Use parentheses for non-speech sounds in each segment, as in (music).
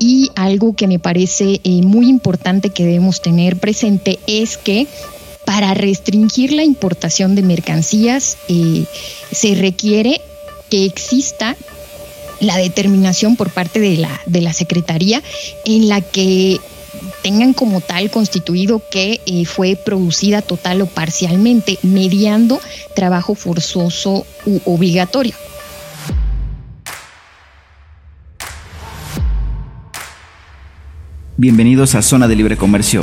y algo que me parece eh, muy importante que debemos tener presente es que para restringir la importación de mercancías eh, se requiere que exista la determinación por parte de la, de la Secretaría en la que tengan como tal constituido que eh, fue producida total o parcialmente mediando trabajo forzoso u obligatorio. Bienvenidos a Zona de Libre Comercio.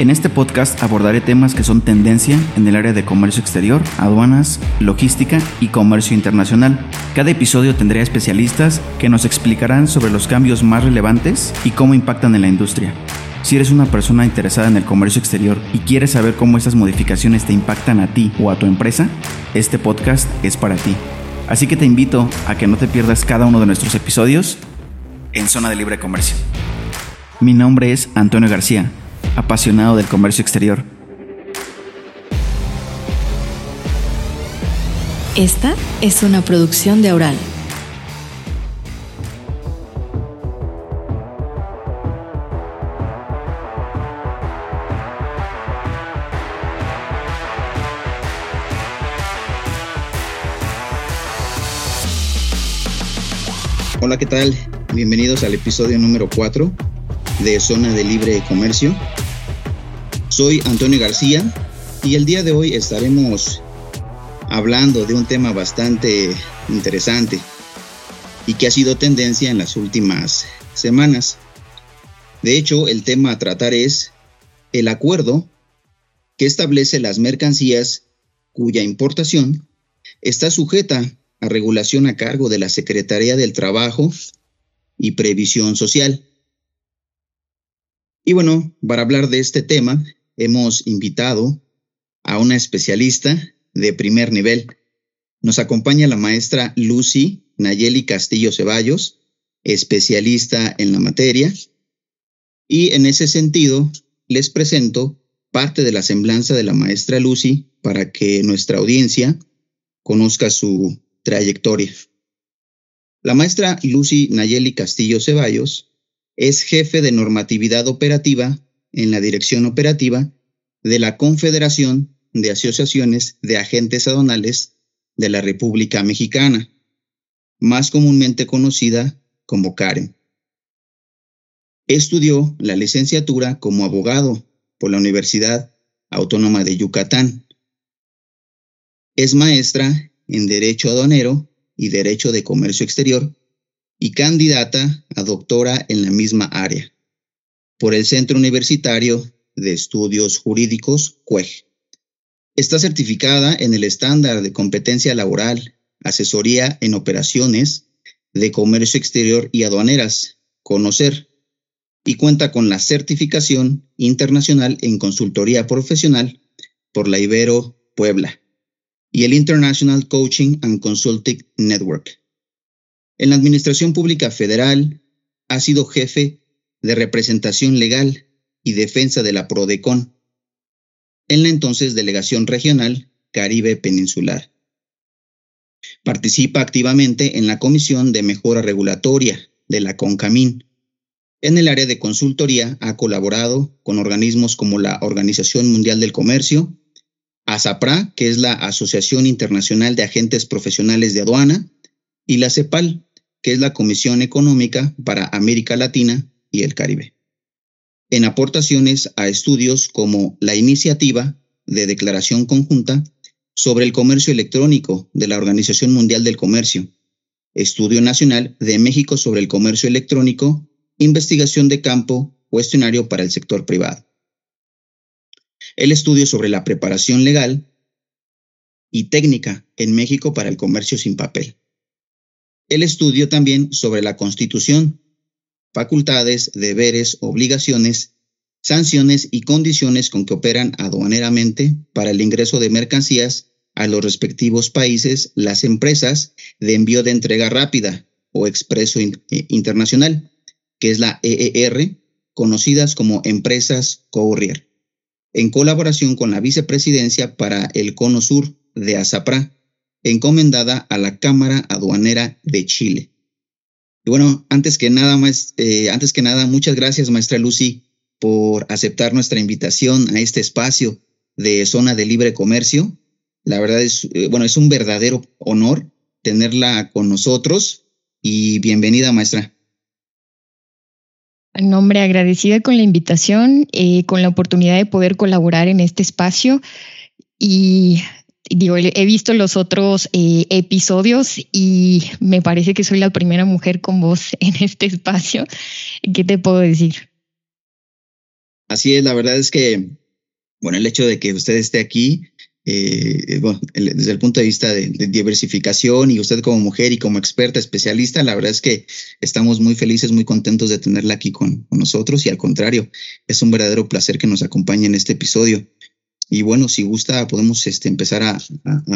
En este podcast abordaré temas que son tendencia en el área de comercio exterior, aduanas, logística y comercio internacional. Cada episodio tendrá especialistas que nos explicarán sobre los cambios más relevantes y cómo impactan en la industria. Si eres una persona interesada en el comercio exterior y quieres saber cómo estas modificaciones te impactan a ti o a tu empresa, este podcast es para ti. Así que te invito a que no te pierdas cada uno de nuestros episodios en Zona de Libre Comercio. Mi nombre es Antonio García, apasionado del comercio exterior. Esta es una producción de Aural. Hola, ¿qué tal? Bienvenidos al episodio número 4 de Zona de Libre Comercio. Soy Antonio García y el día de hoy estaremos hablando de un tema bastante interesante y que ha sido tendencia en las últimas semanas. De hecho, el tema a tratar es el acuerdo que establece las mercancías cuya importación está sujeta a regulación a cargo de la Secretaría del Trabajo y Previsión Social. Y bueno, para hablar de este tema, hemos invitado a una especialista de primer nivel. Nos acompaña la maestra Lucy Nayeli Castillo Ceballos, especialista en la materia. Y en ese sentido, les presento parte de la semblanza de la maestra Lucy para que nuestra audiencia conozca su trayectoria. La maestra Lucy Nayeli Castillo Ceballos es jefe de normatividad operativa en la Dirección Operativa de la Confederación de Asociaciones de Agentes Aduanales de la República Mexicana, más comúnmente conocida como CAREM. Estudió la licenciatura como abogado por la Universidad Autónoma de Yucatán. Es maestra en Derecho Aduanero y Derecho de Comercio Exterior y candidata a doctora en la misma área por el Centro Universitario de Estudios Jurídicos, CUEG. Está certificada en el estándar de competencia laboral, asesoría en operaciones de comercio exterior y aduaneras, conocer, y cuenta con la certificación internacional en consultoría profesional por la Ibero Puebla y el International Coaching and Consulting Network. En la Administración Pública Federal ha sido jefe de representación legal y defensa de la PRODECON en la entonces Delegación Regional Caribe Peninsular. Participa activamente en la Comisión de Mejora Regulatoria de la CONCAMIN. En el área de consultoría ha colaborado con organismos como la Organización Mundial del Comercio, ASAPRA, que es la Asociación Internacional de Agentes Profesionales de Aduana, y la CEPAL, que es la Comisión Económica para América Latina y el Caribe. En aportaciones a estudios como la iniciativa de declaración conjunta sobre el comercio electrónico de la Organización Mundial del Comercio, Estudio Nacional de México sobre el Comercio Electrónico, Investigación de Campo, Cuestionario para el Sector Privado. El estudio sobre la preparación legal y técnica en México para el comercio sin papel el estudio también sobre la Constitución, facultades, deberes, obligaciones, sanciones y condiciones con que operan aduaneramente para el ingreso de mercancías a los respectivos países las empresas de envío de entrega rápida o expreso eh, internacional, que es la EER, conocidas como empresas courier, en colaboración con la Vicepresidencia para el Cono Sur de ASAPRA, encomendada a la Cámara Aduanera de Chile. Y bueno, antes que nada, eh, antes que nada, muchas gracias, maestra Lucy, por aceptar nuestra invitación a este espacio de zona de libre comercio. La verdad es, eh, bueno, es un verdadero honor tenerla con nosotros y bienvenida, maestra. Nombre agradecida con la invitación, eh, con la oportunidad de poder colaborar en este espacio y digo, he visto los otros eh, episodios y me parece que soy la primera mujer con voz (laughs) en este espacio. ¿Qué te puedo decir? Así es, la verdad es que, bueno, el hecho de que usted esté aquí, eh, bueno, desde el punto de vista de, diversificación y usted como mujer y como experta especialista, la verdad es que estamos muy felices, muy contentos de tenerla aquí con, con nosotros y al contrario, es un verdadero placer que nos acompañe en este episodio. Y bueno, si gusta, podemos este, empezar a,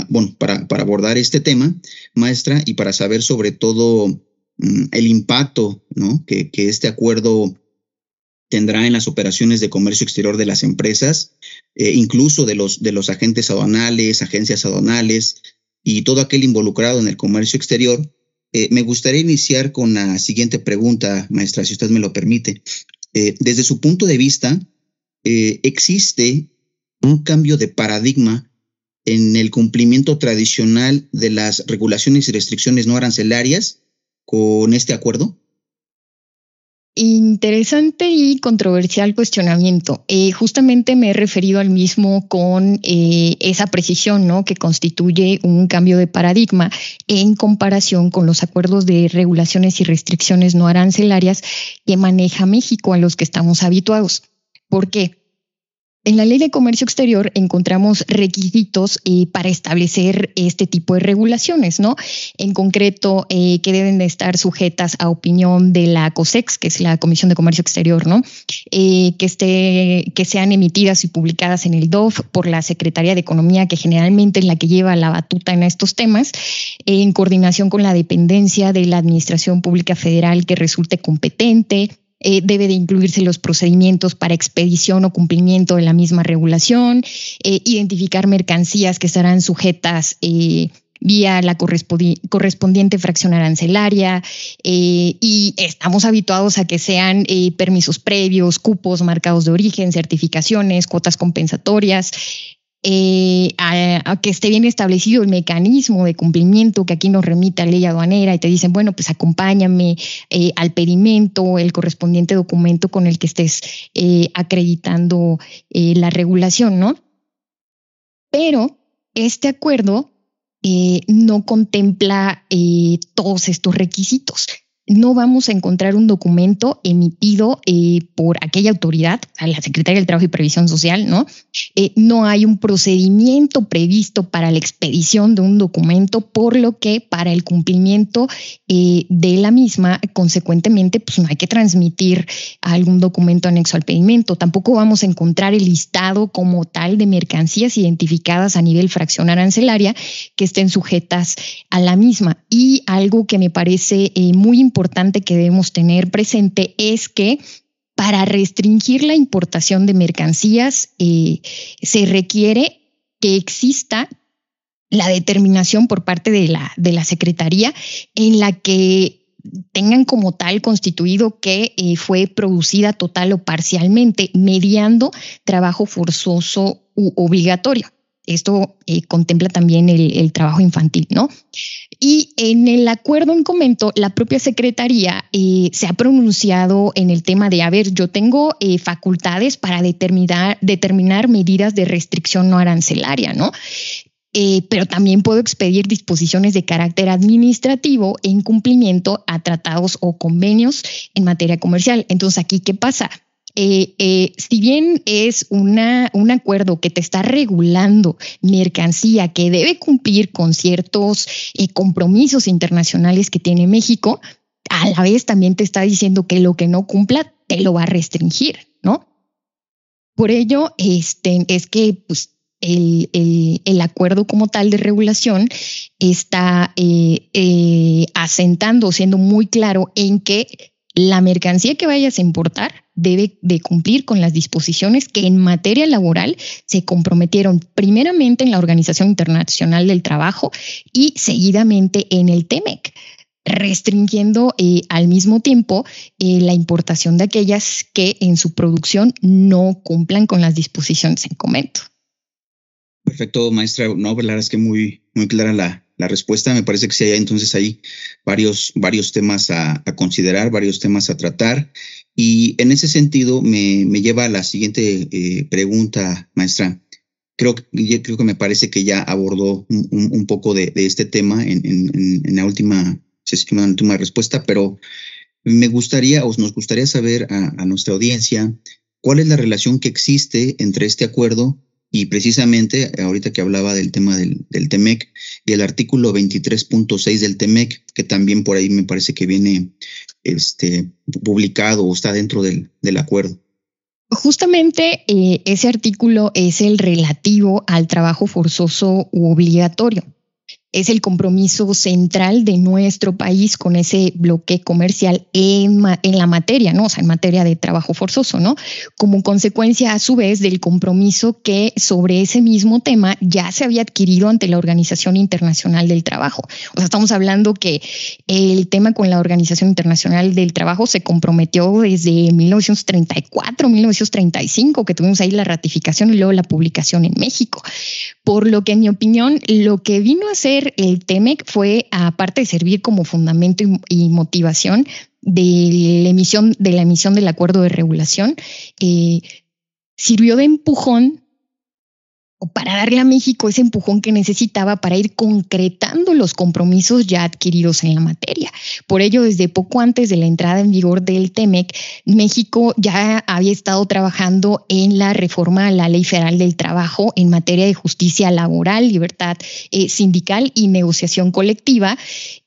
bueno, para, abordar este tema, maestra, y para saber sobre todo mm, el impacto que este acuerdo tendrá en las operaciones de comercio exterior de las empresas, eh, incluso de los, de los agentes aduanales, agencias aduanales y todo aquel involucrado en el comercio exterior. Eh, me gustaría iniciar con la siguiente pregunta, maestra, si usted me lo permite. Eh, desde su punto de vista, ¿existe un cambio de paradigma en el cumplimiento tradicional de las regulaciones y restricciones no arancelarias con este acuerdo? Interesante y controversial cuestionamiento. Eh, justamente me he referido al mismo con eh, esa precisión, ¿no? Que constituye un cambio de paradigma en comparación con los acuerdos de regulaciones y restricciones no arancelarias que maneja México a los que estamos habituados. ¿Por qué? En la ley de comercio exterior encontramos requisitos eh, para establecer este tipo de regulaciones, ¿no? En concreto, eh, que deben de estar sujetas a opinión de la COSEX, que es la Comisión de Comercio Exterior, ¿no? Eh, que, esté, que sean emitidas y publicadas en el DOF por la Secretaría de Economía, que generalmente es la que lleva la batuta en estos temas, en coordinación con la dependencia de la Administración Pública Federal que resulte competente eh, debe de incluirse los procedimientos para expedición o cumplimiento de la misma regulación, eh, identificar mercancías que estarán sujetas eh, vía la correspondiente fracción arancelaria y estamos habituados a que sean permisos previos, cupos marcados de origen, certificaciones, cuotas compensatorias, eh, a, que esté bien establecido el mecanismo de cumplimiento que aquí nos remite a ley aduanera y te dicen, bueno, pues acompáñame eh, al pedimento, el correspondiente documento con el que estés eh, acreditando la regulación, ¿no? Pero este acuerdo no contempla todos estos requisitos no vamos a encontrar un documento emitido eh, por aquella autoridad, a la Secretaría del Trabajo y Previsión Social, ¿no? Eh, no hay un procedimiento previsto para la expedición de un documento, por lo que para el cumplimiento eh, de la misma, consecuentemente, pues no hay que transmitir algún documento anexo al pedimento. Tampoco vamos a encontrar el listado como tal de mercancías identificadas a nivel fracción arancelaria que estén sujetas a la misma. Y algo que me parece muy importante importante que debemos tener presente es que para restringir la importación de mercancías eh, se requiere que exista la determinación por parte de la, de la Secretaría en la que tengan como tal constituido que eh, fue producida total o parcialmente mediando trabajo forzoso u obligatorio. Esto eh, contempla también el, trabajo infantil, ¿no? Y en el acuerdo en comento, la propia Secretaría eh, se ha pronunciado en el tema de, a ver, yo tengo eh, facultades para determinar, determinar medidas de restricción no arancelaria, ¿no? pero también puedo expedir disposiciones de carácter administrativo en cumplimiento a tratados o convenios en materia comercial. Entonces, aquí, ¿qué pasa? Eh, eh, si bien es un acuerdo que te está regulando mercancía que debe cumplir con ciertos eh, compromisos internacionales que tiene México, a la vez también te está diciendo que lo que no cumpla te lo va a restringir, ¿no? Por ello, este, es que pues, el, el, acuerdo como tal de regulación está asentando, siendo muy claro en que la mercancía que vayas a importar debe de cumplir con las disposiciones que en materia laboral se comprometieron primeramente en la Organización Internacional del Trabajo y seguidamente en el TEMEC. restringiendo eh, al mismo tiempo eh, la importación de aquellas que en su producción no cumplan con las disposiciones en comento. Perfecto, maestra. No, pues, la verdad es que muy, muy clara la, respuesta. Me parece que sí hay entonces ahí varios, varios temas a, considerar, varios temas a tratar. Y en ese sentido me, lleva a la siguiente eh, pregunta, maestra. Creo, creo que me parece que ya abordó un, poco de, este tema en, en, la última en la última respuesta, pero me gustaría o nos gustaría saber a, a nuestra audiencia cuál es la relación que existe entre este acuerdo y precisamente, ahorita que hablaba del tema del, del TEMEC y el artículo 23.6 del TEMEC, que también por ahí me parece que viene este, publicado o está dentro del, del acuerdo. Justamente eh, ese artículo es el relativo al trabajo forzoso u obligatorio es el compromiso central de nuestro país con ese bloque comercial en, en, la materia, ¿no? O sea, en materia de trabajo forzoso, ¿no? Como consecuencia, a su vez, del compromiso que sobre ese mismo tema ya se había adquirido ante la Organización Internacional del Trabajo. O sea, estamos hablando que el tema con la Organización Internacional del Trabajo se comprometió desde 1934, 1935, que tuvimos ahí la ratificación y luego la publicación en México. Por lo que, en mi opinión, lo que vino a ser el TEMEC fue, aparte de servir como fundamento y, motivación de la emisión, de la emisión del acuerdo de regulación, eh, sirvió de empujón para darle a México ese empujón que necesitaba para ir concretando los compromisos ya adquiridos en la materia. Por ello, desde poco antes de la entrada en vigor del TEMEC, México ya había estado trabajando en la reforma a la Ley Federal del Trabajo en materia de justicia laboral, libertad eh, sindical y negociación colectiva,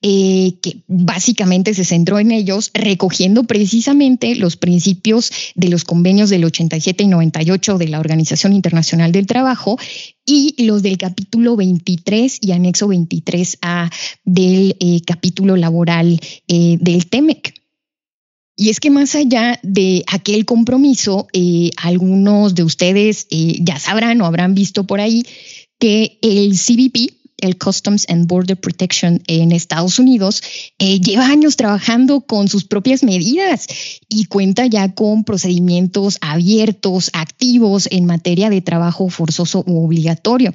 eh, que básicamente se centró en ellos, recogiendo precisamente los principios de los convenios del 87 y 98 de la Organización Internacional del Trabajo y los del capítulo 23 y anexo 23A del eh, capítulo laboral eh, del TEMEC. Y es que más allá de aquel compromiso, algunos de ustedes ya sabrán o habrán visto por ahí que el CBP, el Customs and Border Protection en Estados Unidos, eh, lleva años trabajando con sus propias medidas y cuenta ya con procedimientos abiertos, activos en materia de trabajo forzoso u obligatorio.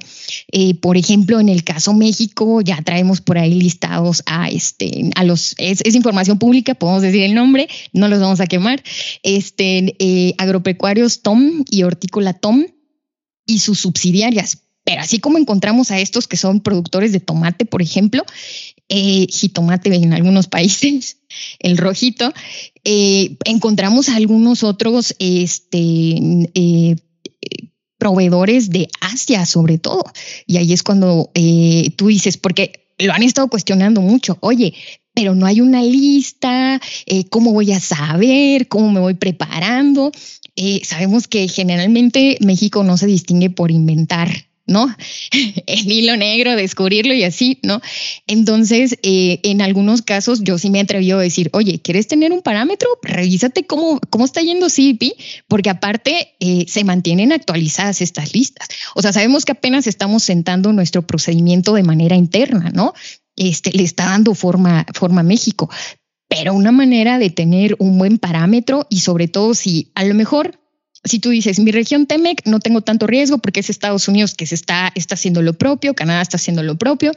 Eh, por ejemplo, en el caso México, ya traemos por ahí listados a este, a los, es, información pública, podemos decir el nombre, no los vamos a quemar. Este, eh, agropecuarios Tom y hortícola Tom y sus subsidiarias pero así como encontramos a estos que son productores de tomate, por ejemplo, eh, jitomate en algunos (laughs) países, el rojito, eh, encontramos a algunos otros este, eh, proveedores de Asia, sobre todo. Y ahí es cuando tú dices, porque lo han estado cuestionando mucho, oye, pero no hay una lista, cómo voy a saber, cómo me voy preparando. sabemos que generalmente México no se distingue por inventar ¿no? (laughs) El hilo negro, descubrirlo y así, ¿no? Entonces, eh, en algunos casos yo sí me atreví a decir, oye, ¿quieres tener un parámetro? Revísate cómo, cómo está yendo CBP, porque aparte eh, se mantienen actualizadas estas listas. O sea, sabemos que apenas estamos sentando nuestro procedimiento de manera interna, ¿no? Este, le está dando forma, forma a México, pero una manera de tener un buen parámetro y sobre todo si a lo mejor si tú dices, mi región TEMEC no tengo tanto riesgo porque es Estados Unidos que se está, está haciendo lo propio, Canadá está haciendo lo propio,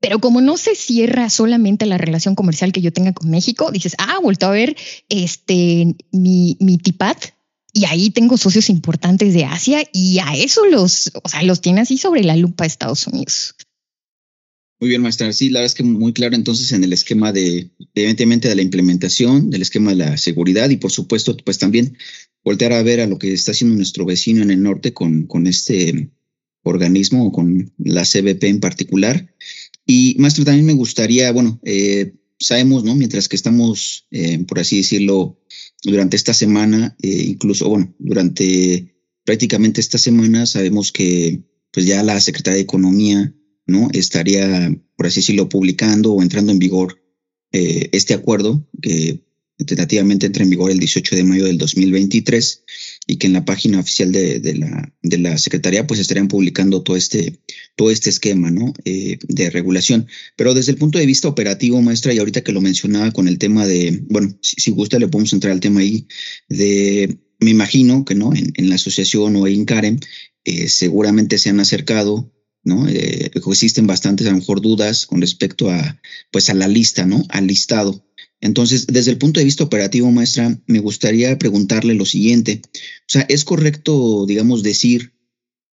pero como no se cierra solamente la relación comercial que yo tenga con México, dices, ah, vuelto a ver este, mi, mi TIPAT y ahí tengo socios importantes de Asia y a eso los, o sea, los tiene así sobre la lupa Estados Unidos. Muy bien, maestra. Sí, la verdad es que muy claro entonces en el esquema de, evidentemente, de la implementación, del esquema de la seguridad y por supuesto, pues también voltear a ver a lo que está haciendo nuestro vecino en el norte con, este organismo o con la CBP en particular. Y maestro, también me gustaría, bueno, eh, sabemos, ¿no? Mientras que estamos, eh, por así decirlo, durante esta semana, eh, incluso, bueno, durante prácticamente esta semana, sabemos que pues ya la Secretaría de Economía ¿no? Estaría, por así decirlo, publicando o entrando en vigor eh, este acuerdo que tentativamente entra en vigor el 18 de mayo del 2023 y que en la página oficial de, la, de la Secretaría pues estarían publicando todo este, todo este esquema ¿no? Eh, de regulación. Pero desde el punto de vista operativo, maestra, y ahorita que lo mencionaba con el tema de, bueno, si, gusta le podemos entrar al tema ahí, de, me imagino que no, en, la asociación o en Karen, eh, seguramente se han acercado ¿no? Eh, existen bastantes, a lo mejor, dudas con respecto a, pues, a la lista, ¿no? Al listado. Entonces, desde el punto de vista operativo, maestra, me gustaría preguntarle lo siguiente. O sea, ¿es correcto, digamos, decir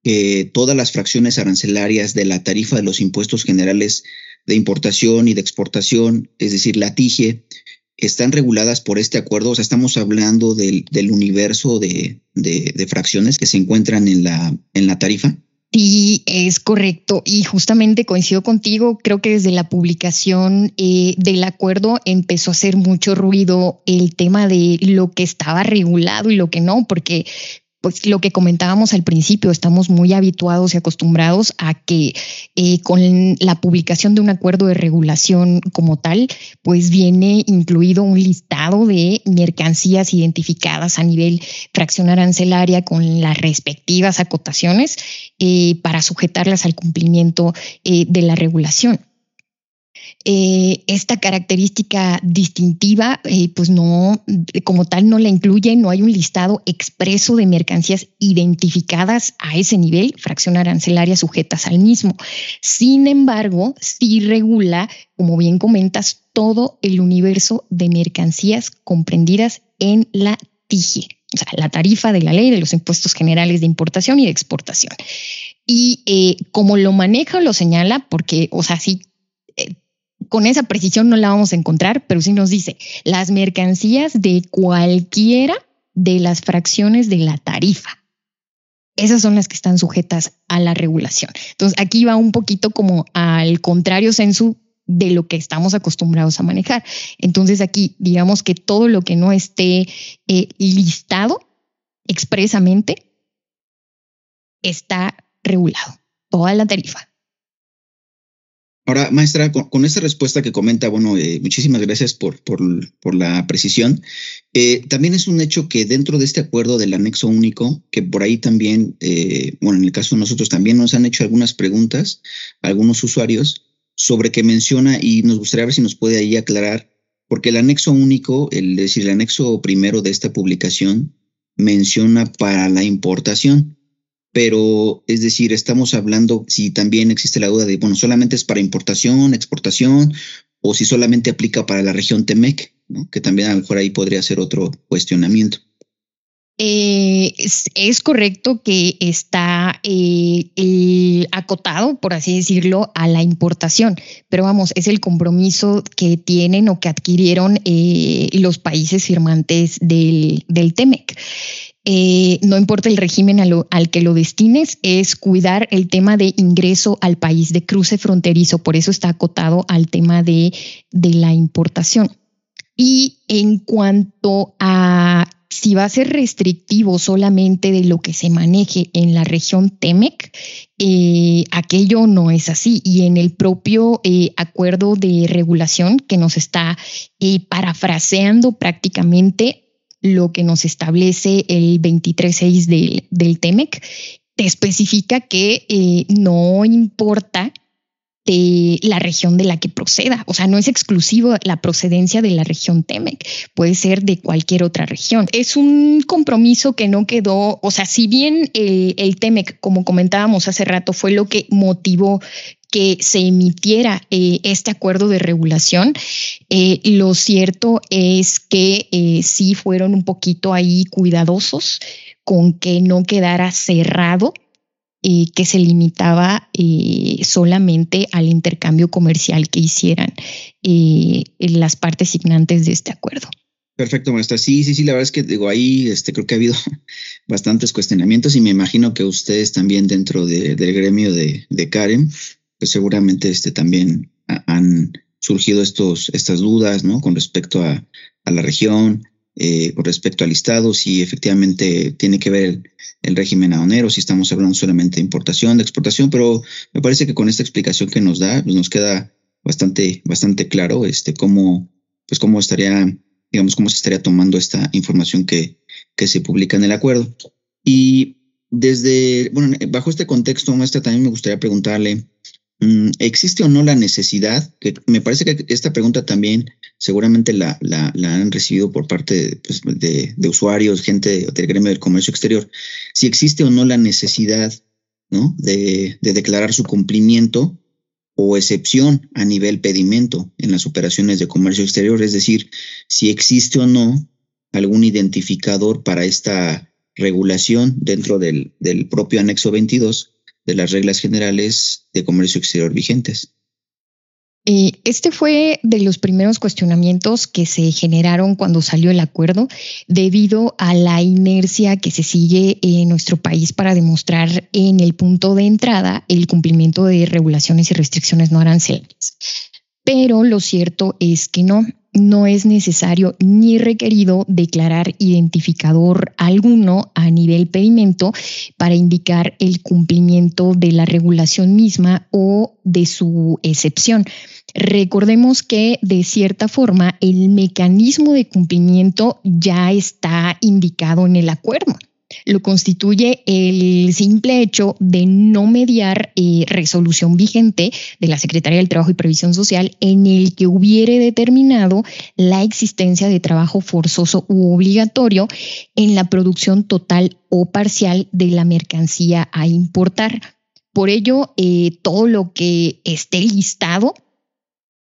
que todas las fracciones arancelarias de la tarifa de los impuestos generales de importación y de exportación, es decir, la TIGE, están reguladas por este acuerdo? O sea, estamos hablando del, universo de, de, fracciones que se encuentran en la, en la tarifa. Sí, es correcto. Y justamente coincido contigo, creo que desde la publicación eh, del acuerdo empezó a hacer mucho ruido el tema de lo que estaba regulado y lo que no, porque pues lo que comentábamos al principio, estamos muy habituados y acostumbrados a que eh, con la publicación de un acuerdo de regulación como tal, pues viene incluido un listado de mercancías identificadas a nivel fracción arancelaria con las respectivas acotaciones eh, para sujetarlas al cumplimiento eh, de la regulación. Eh, esta característica distintiva, eh, pues no, como tal, no la incluye, no hay un listado expreso de mercancías identificadas a ese nivel, fracción arancelaria sujetas al mismo. Sin embargo, sí regula, como bien comentas, todo el universo de mercancías comprendidas en la TIGE, o sea, la tarifa de la ley de los impuestos generales de importación y de exportación. Y eh, como lo maneja o lo señala, porque, o sea, sí con esa precisión no la vamos a encontrar, pero sí nos dice las mercancías de cualquiera de las fracciones de la tarifa. Esas son las que están sujetas a la regulación. Entonces, aquí va un poquito como al contrario sensu de lo que estamos acostumbrados a manejar. Entonces, aquí digamos que todo lo que no esté eh, listado expresamente está regulado, toda la tarifa. Ahora, maestra, con, esta respuesta que comenta, bueno, eh, muchísimas gracias por, por, la precisión. Eh, también es un hecho que dentro de este acuerdo del anexo único, que por ahí también, eh, bueno, en el caso de nosotros también nos han hecho algunas preguntas, algunos usuarios, sobre que menciona y nos gustaría ver si nos puede ahí aclarar, porque el anexo único, el, es decir, el anexo primero de esta publicación, menciona para la importación pero es decir, estamos hablando si también existe la duda de, bueno, solamente es para importación, exportación, o si solamente aplica para la región Temec, que también a lo mejor ahí podría ser otro cuestionamiento. Eh, es, correcto que está eh, acotado, por así decirlo, a la importación, pero vamos, es el compromiso que tienen o que adquirieron eh, los países firmantes del, del TEMEC. Eh, no importa el régimen al que lo destines, es cuidar el tema de ingreso al país, de cruce fronterizo, por eso está acotado al tema de, la importación. Y en cuanto a si va a ser restrictivo solamente de lo que se maneje en la región TEMEC, eh, aquello no es así. Y en el propio eh, acuerdo de regulación que nos está parafraseando prácticamente, lo que nos establece el 23.6 del, del TEMEC, te especifica que eh, no importa de la región de la que proceda. O sea, no es exclusivo la procedencia de la región TEMEC, puede ser de cualquier otra región. Es un compromiso que no quedó, o sea, si bien el, el TEMEC, como comentábamos hace rato, fue lo que motivó que se emitiera eh, este acuerdo de regulación. Eh, lo cierto es que eh, sí fueron un poquito ahí cuidadosos con que no quedara cerrado que se limitaba solamente al intercambio comercial que hicieran las partes signantes de este acuerdo. Perfecto, maestra. Sí, sí, sí, la verdad es que digo, ahí este, creo que ha habido (laughs) bastantes cuestionamientos y me imagino que ustedes también dentro del gremio de, de Karen pues seguramente este, también han surgido estos, estas dudas, ¿no? Con respecto a, la región, eh, con respecto al Estado, si efectivamente tiene que ver el, régimen aduanero, si estamos hablando solamente de importación, de exportación, pero me parece que con esta explicación que nos da, pues nos queda bastante, bastante claro este, cómo, pues cómo estaría, digamos, cómo se estaría tomando esta información que, que se publica en el acuerdo. Y desde, bueno, bajo este contexto, maestra, también me gustaría preguntarle, mm, ¿existe o no la necesidad? Que me parece que esta pregunta también seguramente la, la, han recibido por parte pues, de, usuarios, gente del gremio del comercio exterior. Si existe o no la necesidad ¿no? de, de declarar su cumplimiento o excepción a nivel pedimento en las operaciones de comercio exterior, es decir, si existe o no algún identificador para esta regulación dentro del, del propio anexo 22 de las reglas generales de comercio exterior vigentes. Eh, este fue de los primeros cuestionamientos que se generaron cuando salió el acuerdo, debido a la inercia que se sigue en nuestro país para demostrar en el punto de entrada el cumplimiento de regulaciones y restricciones no arancelarias. Pero lo cierto es que no, no es necesario ni requerido declarar identificador alguno a nivel pedimento para indicar el cumplimiento de la regulación misma o de su excepción. Recordemos que de cierta forma el mecanismo de cumplimiento ya está indicado en el acuerdo lo constituye el simple hecho de no mediar eh, resolución vigente de la Secretaría del Trabajo y Previsión Social en el que hubiere determinado la existencia de trabajo forzoso u obligatorio en la producción total o parcial de la mercancía a importar. Por ello, eh, todo lo que esté listado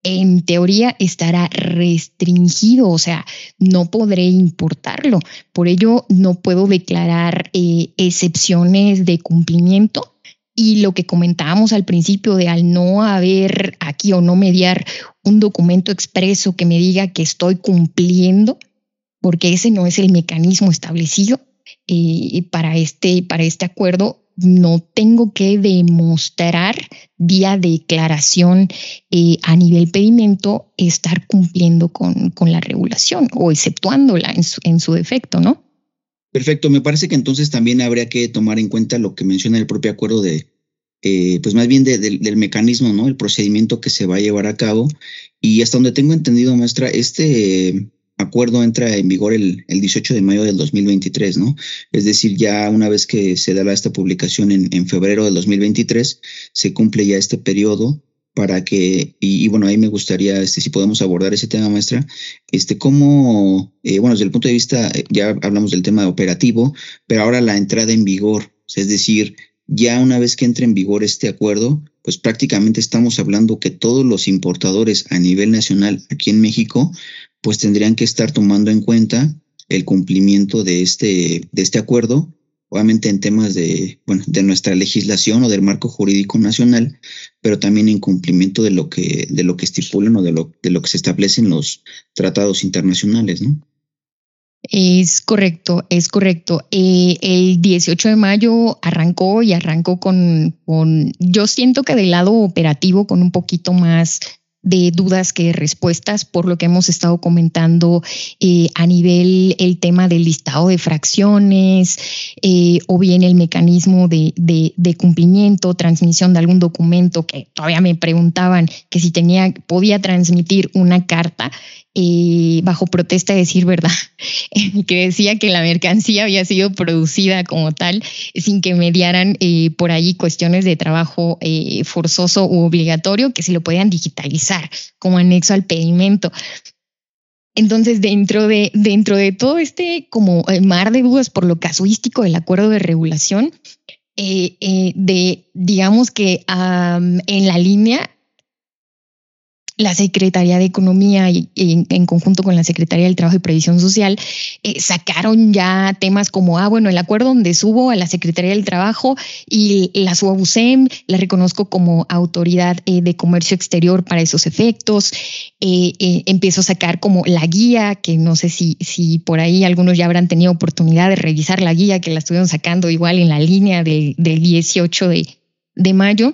en teoría estará restringido, o sea, no podré importarlo. Por ello, no puedo declarar eh, excepciones de cumplimiento. Y lo que comentábamos al principio de al no haber aquí o no mediar un documento expreso que me diga que estoy cumpliendo, porque ese no es el mecanismo establecido eh, para, este, para este acuerdo, no tengo que demostrar vía declaración eh, a nivel pedimento estar cumpliendo con, la regulación o exceptuándola en su, en su defecto, ¿no? Perfecto, me parece que entonces también habría que tomar en cuenta lo que menciona el propio acuerdo de, eh, pues más bien del mecanismo, ¿no? El procedimiento que se va a llevar a cabo. Y hasta donde tengo entendido, maestra, este acuerdo entra en vigor el, el, 18 de mayo del 2023, ¿no? Es decir, ya una vez que se da esta publicación en, en febrero del 2023, se cumple ya este periodo para que, y, bueno, ahí me gustaría, este, si podemos abordar ese tema, maestra, este, cómo, eh, bueno, desde el punto de vista, eh, ya hablamos del tema operativo, pero ahora la entrada en vigor, es decir, ya una vez que entre en vigor este acuerdo, pues prácticamente estamos hablando que todos los importadores a nivel nacional aquí en México pues tendrían que estar tomando en cuenta el cumplimiento de este, de este acuerdo, obviamente en temas de, bueno, de nuestra legislación o del marco jurídico nacional, pero también en cumplimiento de lo que, de lo que estipulan o de lo, de lo que se establece en los tratados internacionales, ¿no? Es correcto, es correcto. Eh, el 18 de mayo arrancó y arrancó con, con, yo siento que del lado operativo, con un poquito más de dudas que respuestas por lo que hemos estado comentando eh, a nivel el tema del listado de fracciones eh, o bien el mecanismo de, de, cumplimiento, transmisión de algún documento que todavía me preguntaban que si tenía, podía transmitir una carta eh, bajo protesta de decir verdad, (laughs) que decía que la mercancía había sido producida como tal sin que mediaran por ahí cuestiones de trabajo forzoso u obligatorio, que se lo podían digitalizar como anexo al pedimento. Entonces, dentro de, dentro de todo este como mar de dudas por lo casuístico del acuerdo de regulación, de digamos que en la línea la Secretaría de Economía y, en, conjunto con la Secretaría del Trabajo y Previsión Social eh, sacaron ya temas como, ah, bueno, el acuerdo donde subo a la Secretaría del Trabajo y la subo a BUSEM, la reconozco como autoridad eh, de comercio exterior para esos efectos, eh, empiezo a sacar como la guía, que no sé si, si por ahí algunos ya habrán tenido oportunidad de revisar la guía que la estuvieron sacando igual en la línea del 18 de, de mayo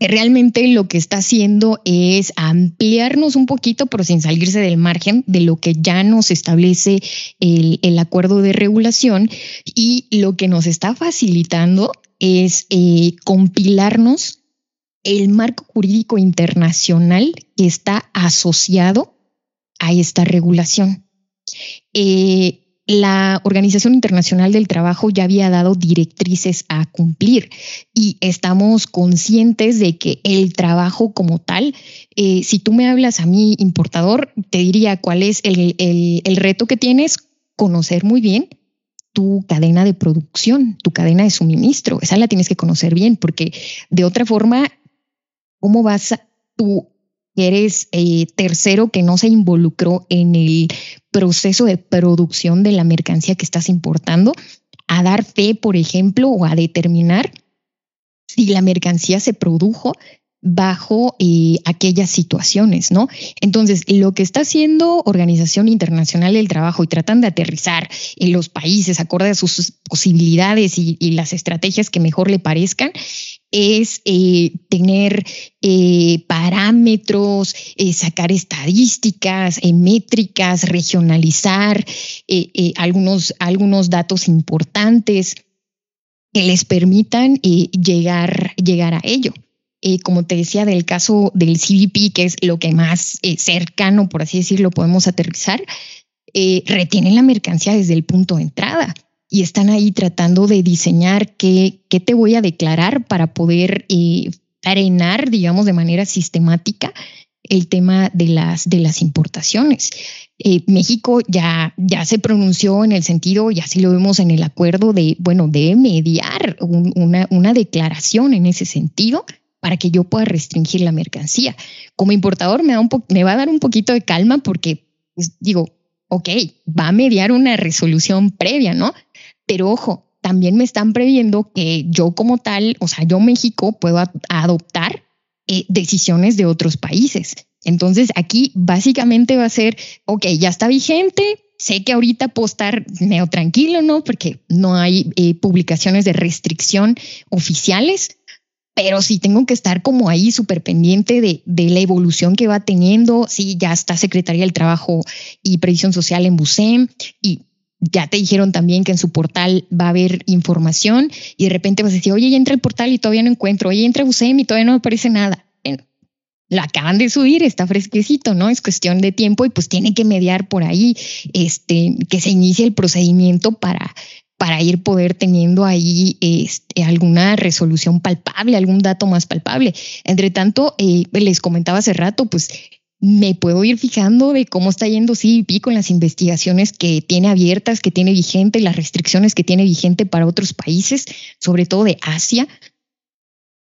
realmente lo que está haciendo es ampliarnos un poquito, pero sin salirse del margen de lo que ya nos establece el, acuerdo de regulación y lo que nos está facilitando es eh, compilarnos el marco jurídico internacional que está asociado a esta regulación. Eh, la Organización Internacional del Trabajo ya había dado directrices a cumplir y estamos conscientes de que el trabajo como tal, eh, si tú me hablas a mí, importador, te diría cuál es el, el reto que tienes, conocer muy bien tu cadena de producción, tu cadena de suministro. Esa la tienes que conocer bien, porque de otra forma, ¿cómo vas a, tú eres eh, tercero que no se involucró en el proceso de producción de la mercancía que estás importando, a dar fe, por ejemplo, o a determinar si la mercancía se produjo bajo eh, aquellas situaciones, ¿no? Entonces, lo que está haciendo Organización Internacional del Trabajo y tratan de aterrizar en los países acorde a sus posibilidades y, las estrategias que mejor le parezcan, es eh, tener eh, parámetros, sacar estadísticas, métricas, regionalizar algunos, algunos datos importantes que les permitan llegar, llegar a ello. Eh, como te decía, del caso del CBP, que es lo que más eh, cercano, por así decirlo, podemos aterrizar, eh, retienen la mercancía desde el punto de entrada y están ahí tratando de diseñar qué, qué te voy a declarar para poder arenar, digamos, de manera sistemática el tema de las, de las importaciones. México ya, ya se pronunció en el sentido, y así lo vemos en el acuerdo de, bueno, de mediar una, una declaración en ese sentido para que yo pueda restringir la mercancía. Como importador me, da un me va a dar un poquito de calma porque pues, digo, ok, va a mediar una resolución previa, ¿no? Pero ojo, también me están previendo que yo como tal, o sea, yo México puedo adoptar eh, decisiones de otros países. Entonces aquí básicamente va a ser, ok, ya está vigente, sé que ahorita puedo estar medio tranquilo, ¿no? Porque no hay eh, publicaciones de restricción oficiales, pero sí tengo que estar como ahí súper pendiente de, la evolución que va teniendo. Sí, ya está Secretaría del Trabajo y Previsión Social en BUSEM y ya te dijeron también que en su portal va a haber información y de repente vas a decir, oye, ya entra el portal y todavía no encuentro, oye, entra BUSEM y todavía no aparece nada. lo acaban de subir, está fresquecito, ¿no? Es cuestión de tiempo y pues tiene que mediar por ahí, este, que se inicie el procedimiento para, para ir poder teniendo ahí este, alguna resolución palpable, algún dato más palpable. Entre tanto, eh, les comentaba hace rato, pues me puedo ir fijando de cómo está yendo CBP con las investigaciones que tiene abiertas, que tiene vigente, las restricciones que tiene vigente para otros países, sobre todo de Asia,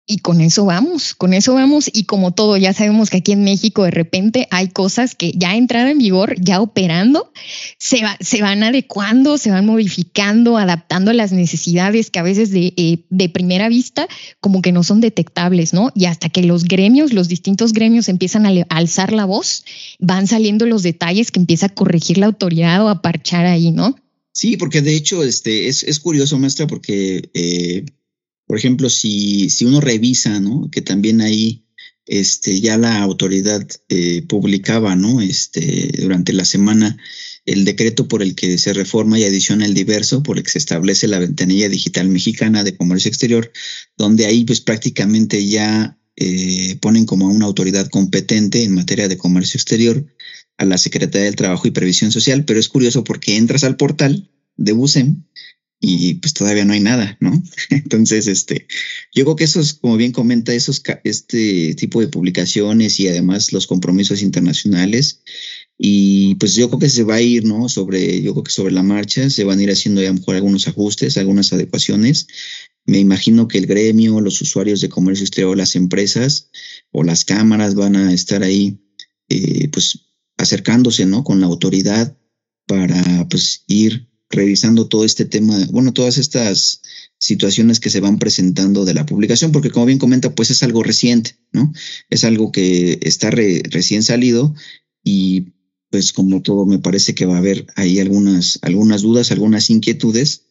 y con eso vamos, con eso vamos. Y como todo, ya sabemos que aquí en México de repente hay cosas que ya entraron en vigor, ya operando, se, se van adecuando, se van modificando, adaptando a las necesidades que a veces de, eh, de primera vista como que no son detectables, ¿no? Y hasta que los gremios, los distintos gremios empiezan a, alzar la voz, van saliendo los detalles que empieza a corregir la autoridad o a parchar ahí, ¿no? Sí, porque de hecho este, es, es curioso, maestra, porque... Eh por ejemplo, si, si uno revisa, ¿no? Que también ahí este, ya la autoridad eh, publicaba, ¿no? Este, durante la semana el decreto por el que se reforma y adiciona el diverso, por el que se establece la ventanilla digital mexicana de comercio exterior, donde ahí pues prácticamente ya eh, ponen como una autoridad competente en materia de comercio exterior a la Secretaría del Trabajo y Previsión Social, pero es curioso porque entras al portal de BUSEM y pues todavía no hay nada, ¿no? (laughs) Entonces, este, yo creo que esos, como bien comenta, esos, este tipo de publicaciones y además los compromisos internacionales, y pues yo creo que se va a ir, ¿no? Sobre, yo creo que sobre la marcha se van a ir haciendo a lo mejor algunos ajustes, algunas adecuaciones. Me imagino que el gremio, los usuarios de comercio exterior, las empresas o las cámaras van a estar ahí, eh, pues acercándose, ¿no? Con la autoridad para, pues, ir revisando todo este tema, bueno, todas estas situaciones que se van presentando de la publicación, porque como bien comenta, pues es algo reciente, ¿no? Es algo que está recién salido y pues como todo me parece que va a haber ahí algunas, algunas dudas, algunas inquietudes.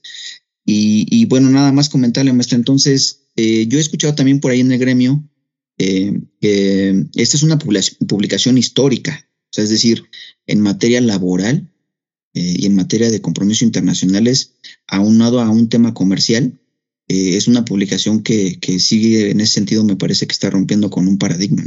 Y, bueno, nada más comentarle, maestra. Entonces, eh, yo he escuchado también por ahí en el gremio eh, que esta es una publicación histórica, o sea, es decir, en materia laboral, eh, y en materia de compromisos internacionales, aunado a un tema comercial, eh, es una publicación que, que, sigue en ese sentido, me parece que está rompiendo con un paradigma.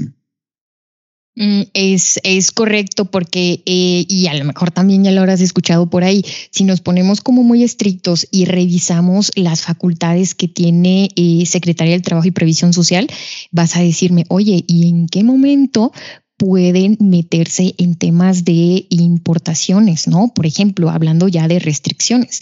Mm, es, es correcto porque, eh, y a lo mejor también ya lo habrás escuchado por ahí, si nos ponemos como muy estrictos y revisamos las facultades que tiene Secretaría del Trabajo y Previsión Social, vas a decirme, oye, ¿y en qué momento pueden meterse en temas de importaciones, ¿no? Por ejemplo, hablando ya de restricciones.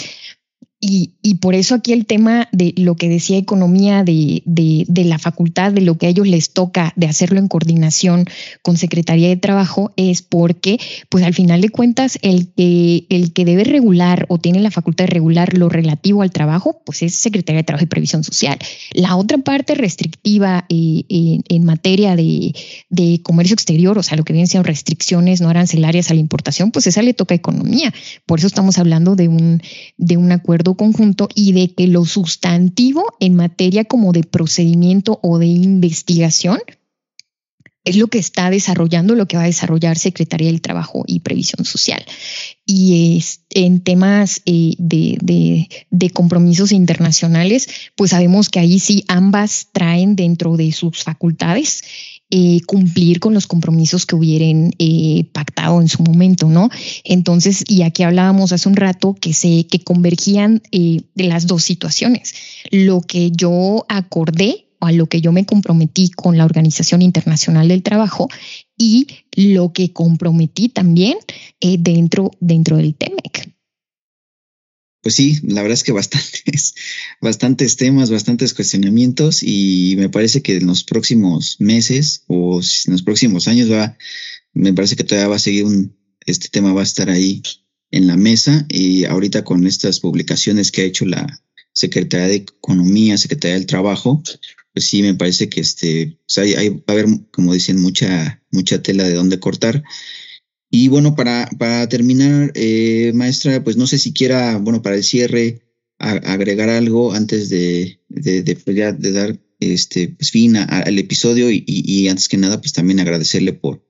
Y, por eso aquí el tema de lo que decía economía de, de, la facultad, de lo que a ellos les toca de hacerlo en coordinación con Secretaría de Trabajo, es porque, pues al final de cuentas, el que, el que debe regular o tiene la facultad de regular lo relativo al trabajo, pues es Secretaría de Trabajo y Previsión Social. La otra parte restrictiva eh, en, materia de, de, comercio exterior, o sea, lo que vienen siendo restricciones no arancelarias a la importación, pues esa le toca economía. Por eso estamos hablando de un, de un acuerdo conjunto y de que lo sustantivo en materia como de procedimiento o de investigación es lo que está desarrollando, lo que va a desarrollar Secretaría del Trabajo y Previsión Social. Y es, en temas eh, de, de, compromisos internacionales, pues sabemos que ahí sí ambas traen dentro de sus facultades eh, cumplir con los compromisos que hubieran eh, pactado en su momento, ¿no? Entonces, y aquí hablábamos hace un rato que se que convergían de las dos situaciones. Lo que yo acordé a lo que yo me comprometí con la Organización Internacional del Trabajo y lo que comprometí también eh, dentro, dentro del TEMEC. Pues sí, la verdad es que bastantes, (laughs) bastantes temas, bastantes cuestionamientos y me parece que en los próximos meses o en los próximos años va, me parece que todavía va a seguir un, este tema va a estar ahí en la mesa y ahorita con estas publicaciones que ha hecho la Secretaría de Economía, Secretaría del Trabajo, pues sí, me parece que este, hay, va a haber, como dicen, mucha, mucha tela de dónde cortar. Y bueno, para, para terminar, eh, maestra, pues no sé si quiera, bueno, para el cierre, agregar algo antes de, de, de, pues de dar este, pues fin al episodio y, y, antes que nada, pues también agradecerle por,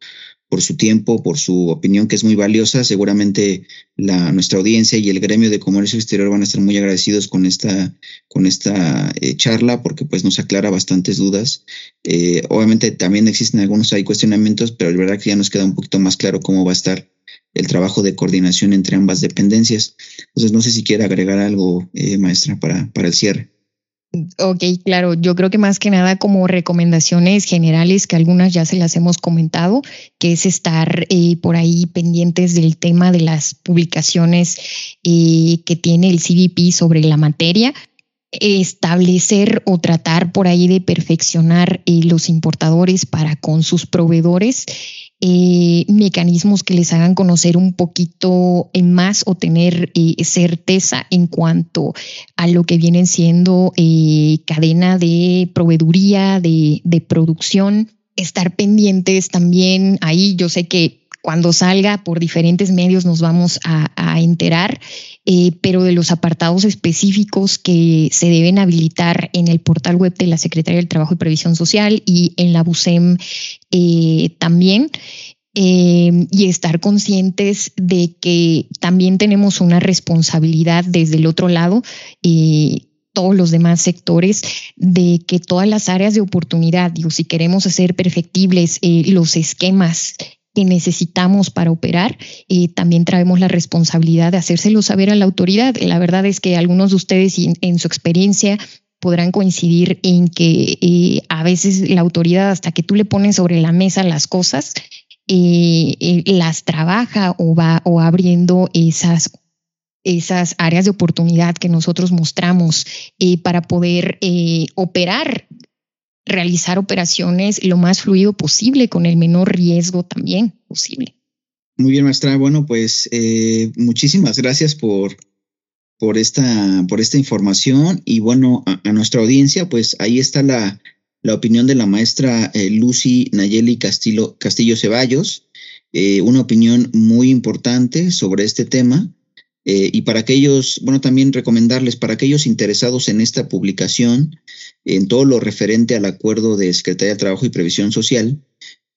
por su tiempo, por su opinión que es muy valiosa. Seguramente la, nuestra audiencia y el gremio de comercio exterior van a estar muy agradecidos con esta, con esta eh, charla porque pues nos aclara bastantes dudas. Eh, obviamente también existen algunos hay cuestionamientos, pero es verdad que ya nos queda un poquito más claro cómo va a estar el trabajo de coordinación entre ambas dependencias. Entonces no sé si quiere agregar algo, eh, maestra, para, para el cierre. Ok, claro, yo creo que más que nada como recomendaciones generales, que algunas ya se las hemos comentado, que es estar eh, por ahí pendientes del tema de las publicaciones eh, que tiene el CBP sobre la materia, establecer o tratar por ahí de perfeccionar eh, los importadores para con sus proveedores eh, mecanismos que les hagan conocer un poquito más o tener eh, certeza en cuanto a lo que vienen siendo eh, cadena de proveeduría, de, de producción, estar pendientes también ahí. Yo sé que cuando salga por diferentes medios nos vamos a, enterar, eh, pero de los apartados específicos que se deben habilitar en el portal web de la Secretaría del Trabajo y Previsión Social y en la BUSEM eh, también. Eh, y estar conscientes de que también tenemos una responsabilidad desde el otro lado todos los demás sectores de que todas las áreas de oportunidad, digo, si queremos hacer perfectibles los esquemas que necesitamos para operar, eh, también traemos la responsabilidad de hacérselo saber a la autoridad. La verdad es que algunos de ustedes en, su experiencia podrán coincidir en que eh, a veces la autoridad, hasta que tú le pones sobre la mesa las cosas, eh, las trabaja o va o abriendo esas esas áreas de oportunidad que nosotros mostramos para poder operar realizar operaciones lo más fluido posible, con el menor riesgo también posible. Muy bien, maestra. Bueno, pues eh, muchísimas gracias por, por, esta, por esta información y bueno, a, nuestra audiencia, pues ahí está la, la opinión de la maestra eh, Lucy Nayeli Castillo, Castillo Ceballos, eh, una opinión muy importante sobre este tema. Y para aquellos, bueno, también recomendarles para aquellos interesados en esta publicación, en todo lo referente al acuerdo de Secretaría de Trabajo y Previsión Social,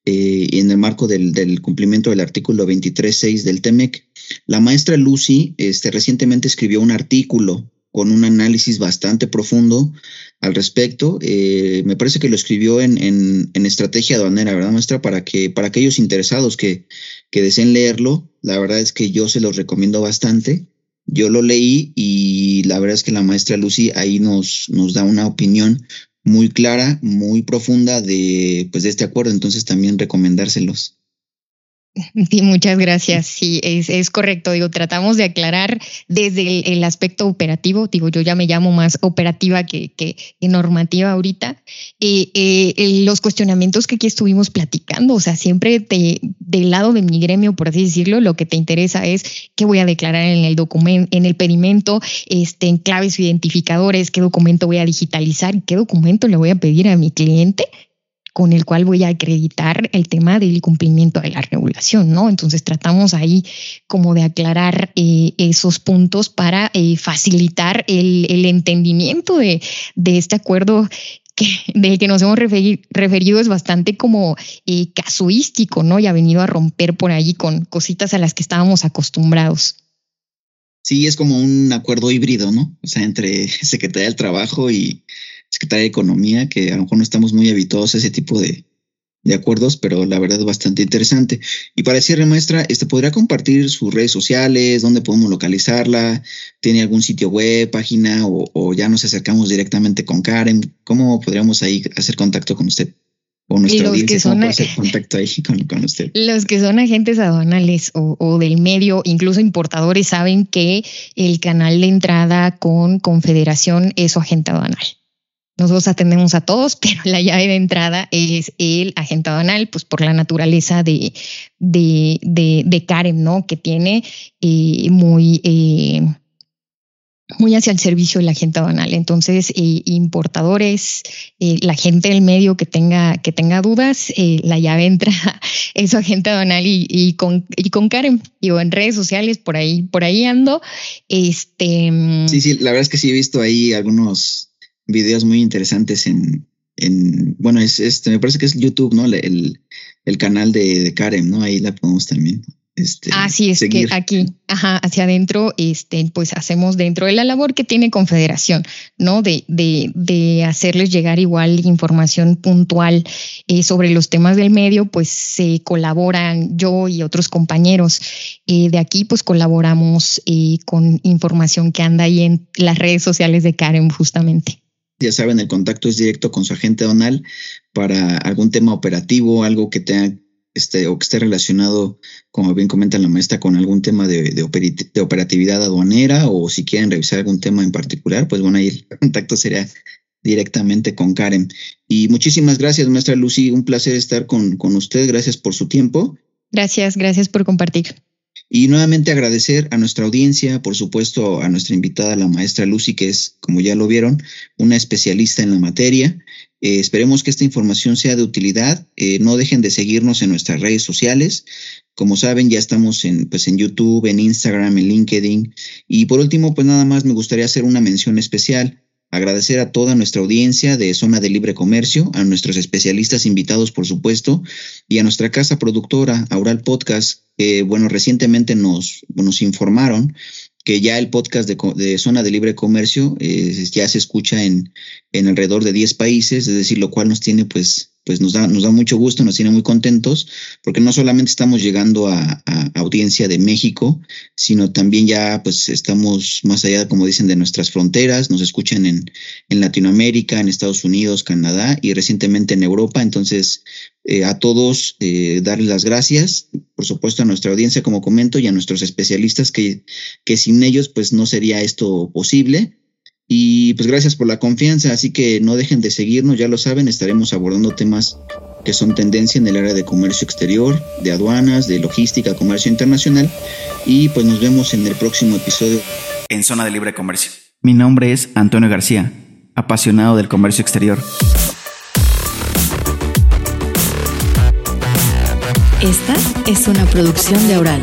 eh, en el marco del, cumplimiento del artículo 23.6 del TEMEC, la maestra Lucy este, recientemente escribió un artículo con un análisis bastante profundo al respecto. Eh, me parece que lo escribió en, en, Estrategia Aduanera, ¿verdad, maestra? Para que para aquellos interesados que, que deseen leerlo, la verdad es que yo se los recomiendo bastante. Yo lo leí y la verdad es que la maestra Lucy ahí nos, nos da una opinión muy clara, muy profunda de, pues, de este acuerdo, entonces también recomendárselos. (laughs) Sí, muchas gracias. Sí, es, correcto. Digo, tratamos de aclarar desde el, aspecto operativo. Digo, yo ya me llamo más operativa que, que, normativa ahorita. Eh, eh, los cuestionamientos que aquí estuvimos platicando, o sea, siempre del lado de mi gremio, por así decirlo, lo que te interesa es qué voy a declarar en el documento, en el pedimento, este, en claves identificadores, qué documento voy a digitalizar, qué documento le voy a pedir a mi cliente con el cual voy a acreditar el tema del cumplimiento de la regulación, ¿no? Entonces tratamos ahí como de aclarar eh, esos puntos para eh, facilitar el, entendimiento de, este acuerdo del que nos hemos referido es bastante como eh, casuístico, ¿no? Y ha venido a romper por ahí con cositas a las que estábamos acostumbrados. Sí, es como un acuerdo híbrido, ¿no? O sea, entre Secretaría del Trabajo y, Secretaría de Economía, que a lo mejor no estamos muy habituados a ese tipo de, acuerdos, pero la verdad es bastante interesante. Y para cierre, maestra, este, ¿podría compartir sus redes sociales? ¿Dónde podemos localizarla? ¿Tiene algún sitio web, página o, ya nos acercamos directamente con Karen? ¿Cómo podríamos ahí hacer contacto con usted? O nuestra audiencia, ¿cómo hacer (laughs) contacto ahí con, usted? Los que son agentes aduanales o, o, del medio, incluso importadores, saben que el canal de entrada con Confederación es su agente aduanal. Nosotros atendemos a todos, (laughs) pero la llave de entrada es el agente aduanal, pues por la naturaleza de, de, de, Karen, ¿no? Que tiene eh, muy, eh, muy hacia el servicio del agente aduanal. Entonces, eh, importadores, la gente del medio que tenga, que tenga dudas, la llave entra (laughs) es su agente aduanal y, con, y con Karen. Yo en redes sociales, por ahí, por ahí ando. Este, sí, sí, la verdad es que sí he visto ahí algunos videos muy interesantes en, en bueno, es este, me parece que es YouTube, ¿no? El, el canal de, de, Karen, ¿no? Ahí la podemos también. Este, Así es que aquí, ajá, hacia adentro, este, pues hacemos dentro de la labor que tiene Confederación, ¿no? De, de, de hacerles llegar igual información puntual eh, sobre los temas del medio, pues se colaboran yo y otros compañeros eh, de aquí, pues colaboramos eh, con información que anda ahí en las redes sociales de Karen, justamente. Ya saben, el contacto es directo con su agente donal para algún tema operativo, algo que tenga este, o que esté relacionado, como bien comenta la maestra, con algún tema de, de, operatividad aduanera o si quieren revisar algún tema en particular, pues bueno, ahí el (laughs) contacto sería directamente con Karen. Y muchísimas gracias, maestra Lucy. Un placer estar con, con usted. Gracias por su tiempo. Gracias, gracias por compartir. Y nuevamente agradecer a nuestra audiencia, por supuesto a nuestra invitada, la maestra Lucy, que es, como ya lo vieron, una especialista en la materia. Eh, esperemos que esta información sea de utilidad. Eh, no dejen de seguirnos en nuestras redes sociales. Como saben, ya estamos en, pues, en YouTube, en Instagram, en LinkedIn. Y por último, pues nada más me gustaría hacer una mención especial Agradecer a toda nuestra audiencia de Zona de Libre Comercio, a nuestros especialistas invitados, por supuesto, y a nuestra casa productora, Aural Podcast, que, bueno, recientemente nos, informaron que ya el podcast de, Zona de Libre Comercio eh, ya se escucha en, en alrededor de 10 países, es decir, lo cual nos tiene pues pues nos da, nos da mucho gusto, nos tiene muy contentos, porque no solamente estamos llegando a, audiencia de México, sino también ya pues estamos más allá, como dicen, de nuestras fronteras, nos escuchan en, en Latinoamérica, en Estados Unidos, Canadá y recientemente en Europa. Entonces, eh, a todos eh, darles las gracias, por supuesto a nuestra audiencia, como comento, y a nuestros especialistas, que, que sin ellos pues no sería esto posible. Y pues gracias por la confianza, así que no dejen de seguirnos, ya lo saben, estaremos abordando temas que son tendencia en el área de comercio exterior, de aduanas, de logística, comercio internacional y pues nos vemos en el próximo episodio. En Zona de Libre Comercio. Mi nombre es Antonio García, apasionado del comercio exterior. Esta es una producción de Oral.